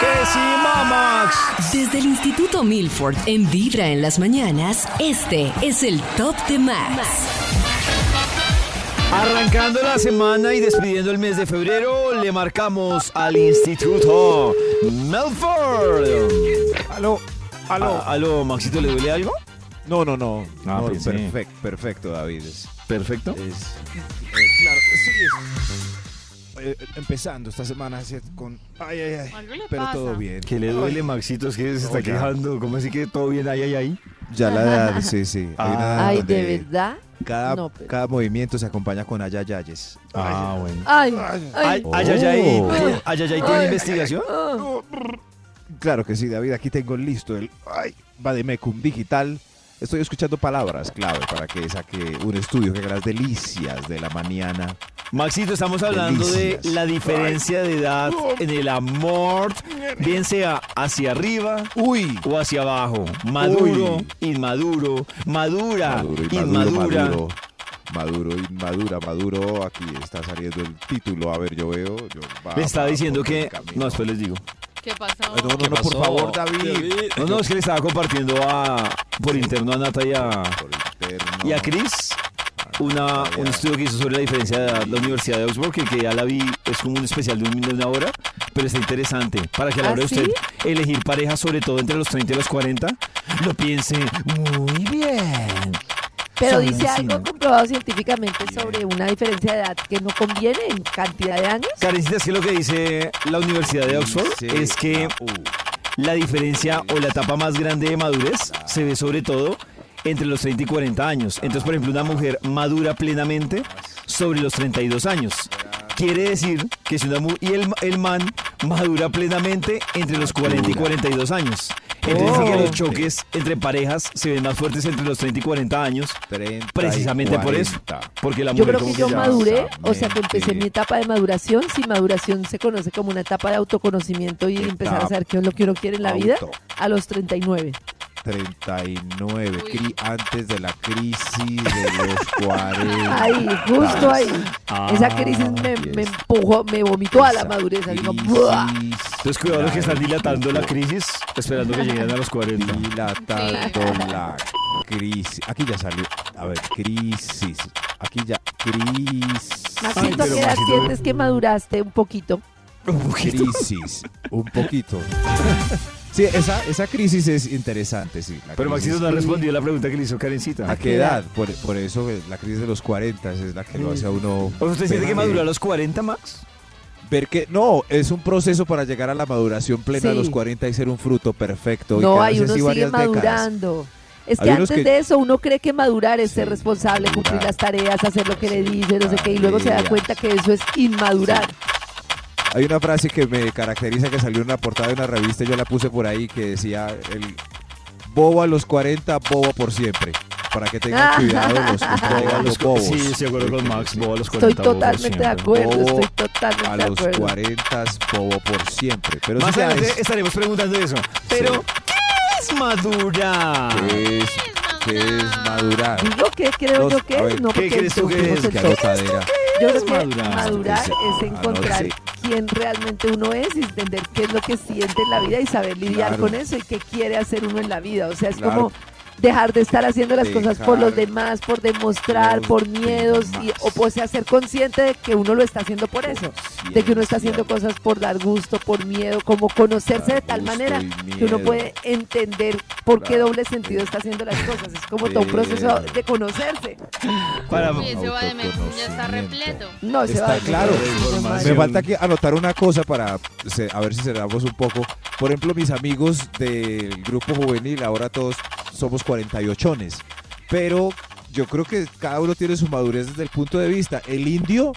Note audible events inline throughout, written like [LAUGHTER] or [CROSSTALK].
¡Que sí, mamá! Desde el Instituto Milford en Vibra en las mañanas, este es el Top de Max. Arrancando la semana y despidiendo el mes de febrero, le marcamos al Instituto Melford. Aló, aló. Ah, aló, Maxito, ¿le duele algo? No, no, no. Ah, no pensé. perfecto, perfecto, David. Perfecto. es- eh, claro que sí. es- eh, empezando esta semana así con. Ay, ay, ay. Algo le Pero pasa. todo bien. ¿Qué le duele, Maxito? Es que se está quejando. ¿Cómo así que todo bien ahí, ahí, ahí? Ya la edad, [LAUGHS] sí, sí. Hay una edad Ay, donde ¿de verdad? Cada, No, pero- cada movimiento se acompaña con ayayayes. Ah, bueno. Ay, Ay. ay. Ay, ay, ay, ay, Oh. ay, ay, ay, ¿tiene investigación? ah. Claro que sí, David. Aquí tengo listo el. Ay, Bademecum Digital. Estoy escuchando palabras clave para que saque un estudio que haga las delicias de la mañana. Maxito, estamos hablando Delicias. de la diferencia de edad en el amor, bien sea hacia arriba Uy, o hacia abajo. Maduro, Uy. inmaduro, madura, Maduro y inmadura. maduro, maduro, inmadura, maduro. Aquí está saliendo el título. A ver, yo veo. Yo, va, Le estaba va diciendo que... No, después les digo. ¿Qué pasó? No, no, ¿Qué no, por pasó? favor, David. No, no, es que le estaba compartiendo a, por interno a Nata y a, Por y a Chris una, un estudio que hizo sobre la diferencia de edad la Universidad de Oxford, que, que ya la vi, es como un especial de, un, de una hora, pero está interesante. Para que a la ¿Ah, hora de usted sí? elegir pareja, sobre todo entre los 30 y los 40, lo piense muy bien. Pero Son dice algo ¿no? comprobado científicamente sobre una diferencia de edad que no conviene en cantidad de años. Karencita, es que lo que dice la Universidad de Oxford es que la U. la diferencia o la etapa más grande de madurez se ve sobre todo entre los 30 y 40 años. Entonces, por ejemplo, una mujer madura plenamente sobre los 32 años. Quiere decir que si una mu- y el, el man madura plenamente entre los 40 y 42 años. Entonces que Oh. los choques entre parejas se ven más fuertes entre los 30 y 40 años, 30 y precisamente por eso. 40. Porque la Yo mujer creo que yo maduré, o sea que empecé mi etapa de maduración. Si maduración se conoce como una etapa de autoconocimiento y empezar a saber qué es lo que uno quiere en la vida, a los 39. 39, Uy. cri- antes de la crisis de los [LAUGHS] 40. Ahí, justo ahí. Ah, Esa crisis me, me empujó, me vomitó a la madurez. Entonces cuidado los que están dilatando la crisis, esperando que lleguen a los 40. Dilatando la crisis. Aquí ya salió. A ver, crisis. Aquí ya. Crisis. Maxito, ¿qué edad sientes que maduraste un poquito? Un poquito. Crisis. Un poquito. [LAUGHS] Sí, esa, esa crisis es interesante, sí. la Pero. Maxito no ha respondido la pregunta que le hizo Karencita. ¿A qué edad? Por, por eso eh, la crisis de los 40 es la que lo hace a uno. ¿O usted siente que ver madura a los 40, Max? Ver que no, es un proceso para llegar a la maduración plena de Sí. los 40 y ser un fruto perfecto. y No, quedarse hay uno sigue décadas. madurando. Es que antes que- de eso uno cree que madurar es ser responsable, cumplir las tareas, hacer lo que le dice, no sé qué, y luego se da cuenta que eso es inmadurar. Hay una frase que me caracteriza que salió en la portada de una revista, yo la puse por ahí, que decía el bobo a los 40, bobo por siempre. Para que tengan cuidado los a los bobos. Sí, estoy de acuerdo con Max. Bobo a los 40. Estoy bobo por totalmente de siempre. acuerdo, Bobo estoy totalmente A los acuerdo. 40, bobo por siempre. Pero Más sí adelante es- estaremos preguntando eso. Pero, ¿qué es madurar? ¿Qué es, qué es madurar? Digo que creo yo que ver, es, no ¿qué crees tú que es? Yo es creo que madurar? madurar Sí. es Ah, no, encontrar sí. Quién realmente uno es y entender qué es lo que siente en la vida y saber lidiar Claro. con eso y qué quiere hacer uno en la vida. O sea, es Claro. como dejar de estar haciendo las cosas por los demás, por demostrar, los por miedos y, o pues ser consciente de que uno lo está haciendo por eso, de que uno está haciendo cosas por dar gusto, por miedo, como conocerse de tal manera que uno puede entender por qué doble sentido está haciendo las cosas. Es como todo un proceso de conocerse. Para, ese va de ya está repleto. No, se Está va a claro. Me falta que anotar una cosa para se- a ver si cerramos un poco. Por ejemplo, mis amigos del grupo juvenil, ahora todos somos 48ones. Pero yo creo que cada uno tiene su madurez desde el punto de vista. El indio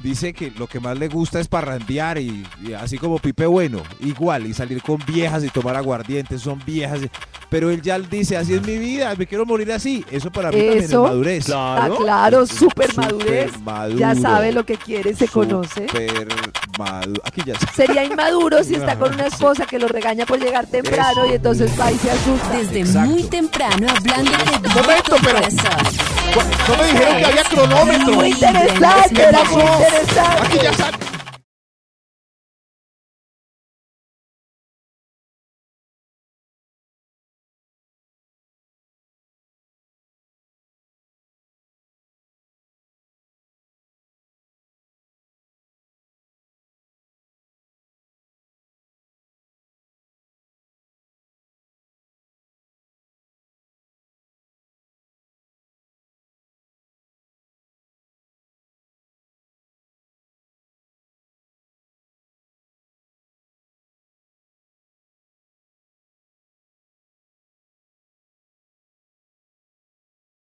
dice que lo que más le gusta es parrandear y, y así como Pipe Bueno, igual, y salir con viejas y tomar aguardientes, son viejas. pero él ya dice, así es mi vida, me quiero morir así. Eso para mí también es Eso. madurez. Ah, Claro. claro, súper Súper madurez. maduro. Ya sabe lo que quiere, se conoce. Súper maduro. Aquí ya Sería inmaduro si está con [LAUGHS] una esposa que lo regaña por llegar temprano Eso. y entonces va y se asusta. Desde Exacto. muy temprano hablándote directo Momento, pero- corazón. No me dijeron que había cronómetro. Muy interesante, era muy interesante. Aquí ya está.